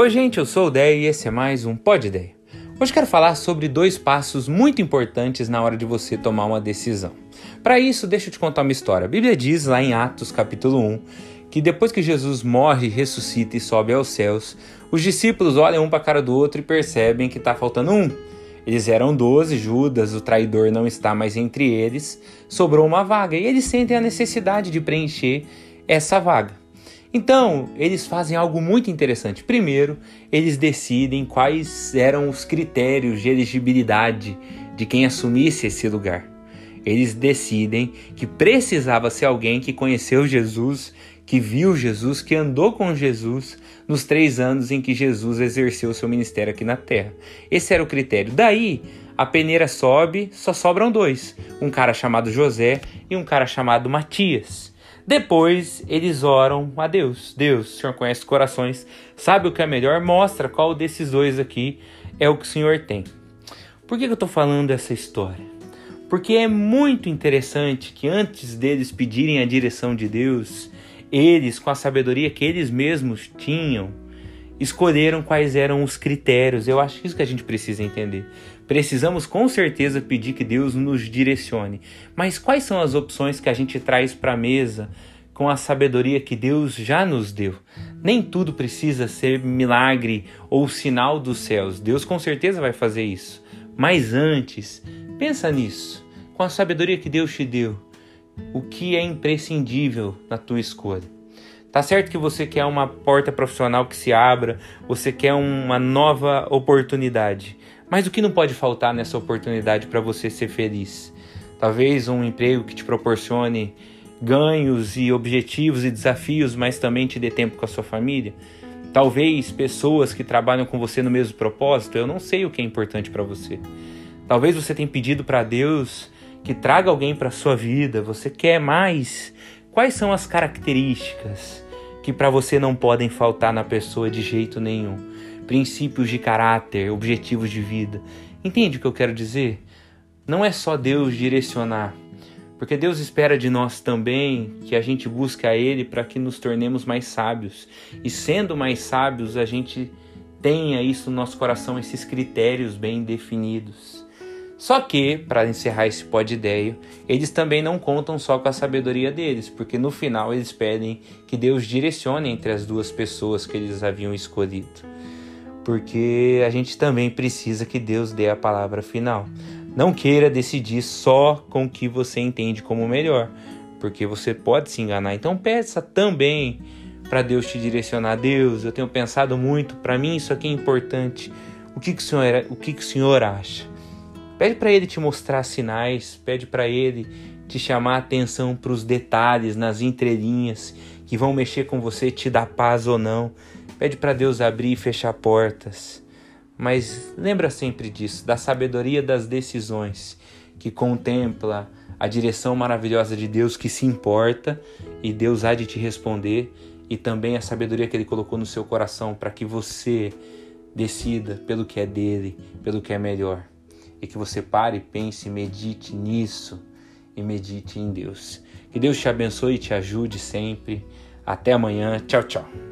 Oi, gente, eu sou o Deia e esse é mais um Pod Ideia. Hoje quero falar sobre dois passos muito importantes na hora de você tomar uma decisão. Para isso, deixa eu te contar uma história. A Bíblia diz lá em Atos, capítulo 1, que depois que Jesus morre, ressuscita e sobe aos céus, os discípulos olham um para a cara do outro e percebem que está faltando um. Eles eram doze, Judas, o traidor, não está mais entre eles, sobrou uma vaga e eles sentem a necessidade de preencher essa vaga. Então, eles fazem algo muito interessante. Primeiro, eles decidem quais eram os critérios de elegibilidade de quem assumisse esse lugar. Eles decidem que precisava ser alguém que conheceu Jesus, que viu Jesus, que andou com Jesus nos três anos em que Jesus exerceu seu ministério aqui na terra. Esse era o critério. Daí, a peneira sobe, só sobram dois: um cara chamado José e um cara chamado Matias. Depois eles oram a Deus. Deus, o Senhor conhece corações, sabe o que é melhor, mostra qual desses dois aqui é o que o Senhor tem. Por que eu estou falando essa história? Porque é muito interessante que antes deles pedirem a direção de Deus, eles, com a sabedoria que eles mesmos tinham, escolheram quais eram os critérios. Eu acho que isso que a gente precisa entender. Precisamos com certeza pedir que Deus nos direcione. Mas quais são as opções que a gente traz para a mesa com a sabedoria que Deus já nos deu? Nem tudo precisa ser milagre ou sinal dos céus. Deus com certeza vai fazer isso. Mas antes, pensa nisso. Com a sabedoria que Deus te deu, o que é imprescindível na tua escolha? Tá certo que você quer uma porta profissional que se abra, você quer uma nova oportunidade. Mas o que não pode faltar nessa oportunidade para você ser feliz? Talvez um emprego que te proporcione ganhos e objetivos e desafios, mas também te dê tempo com a sua família. Talvez pessoas que trabalham com você no mesmo propósito. Eu não sei o que é importante para você. Talvez você tenha pedido para Deus que traga alguém para sua vida. Você quer mais Quais são as características que para você não podem faltar na pessoa de jeito nenhum? Princípios de caráter, objetivos de vida. Entende o que eu quero dizer? Não é só Deus direcionar, porque Deus espera de nós também que a gente busque a Ele para que nos tornemos mais sábios. E sendo mais sábios, a gente tenha isso no nosso coração, esses critérios bem definidos. Só que, para encerrar esse de ideia, eles também não contam só com a sabedoria deles, porque no final eles pedem que Deus direcione entre as duas pessoas que eles haviam escolhido. Porque a gente também precisa que Deus dê a palavra final. Não queira decidir só com o que você entende como melhor, porque você pode se enganar. Então peça também para Deus te direcionar. Deus, eu tenho pensado muito, para mim isso aqui é importante. O que, que, o, senhor, o que, que o senhor acha? Pede para ele te mostrar sinais, pede para ele te chamar a atenção para os detalhes nas entrelinhas que vão mexer com você, te dar paz ou não. Pede para Deus abrir e fechar portas. Mas lembra sempre disso, da sabedoria das decisões, que contempla a direção maravilhosa de Deus que se importa e Deus há de te responder, e também a sabedoria que ele colocou no seu coração para que você decida pelo que é dele, pelo que é melhor e que você pare, pense, medite nisso e medite em Deus. Que Deus te abençoe e te ajude sempre. Até amanhã. Tchau, tchau.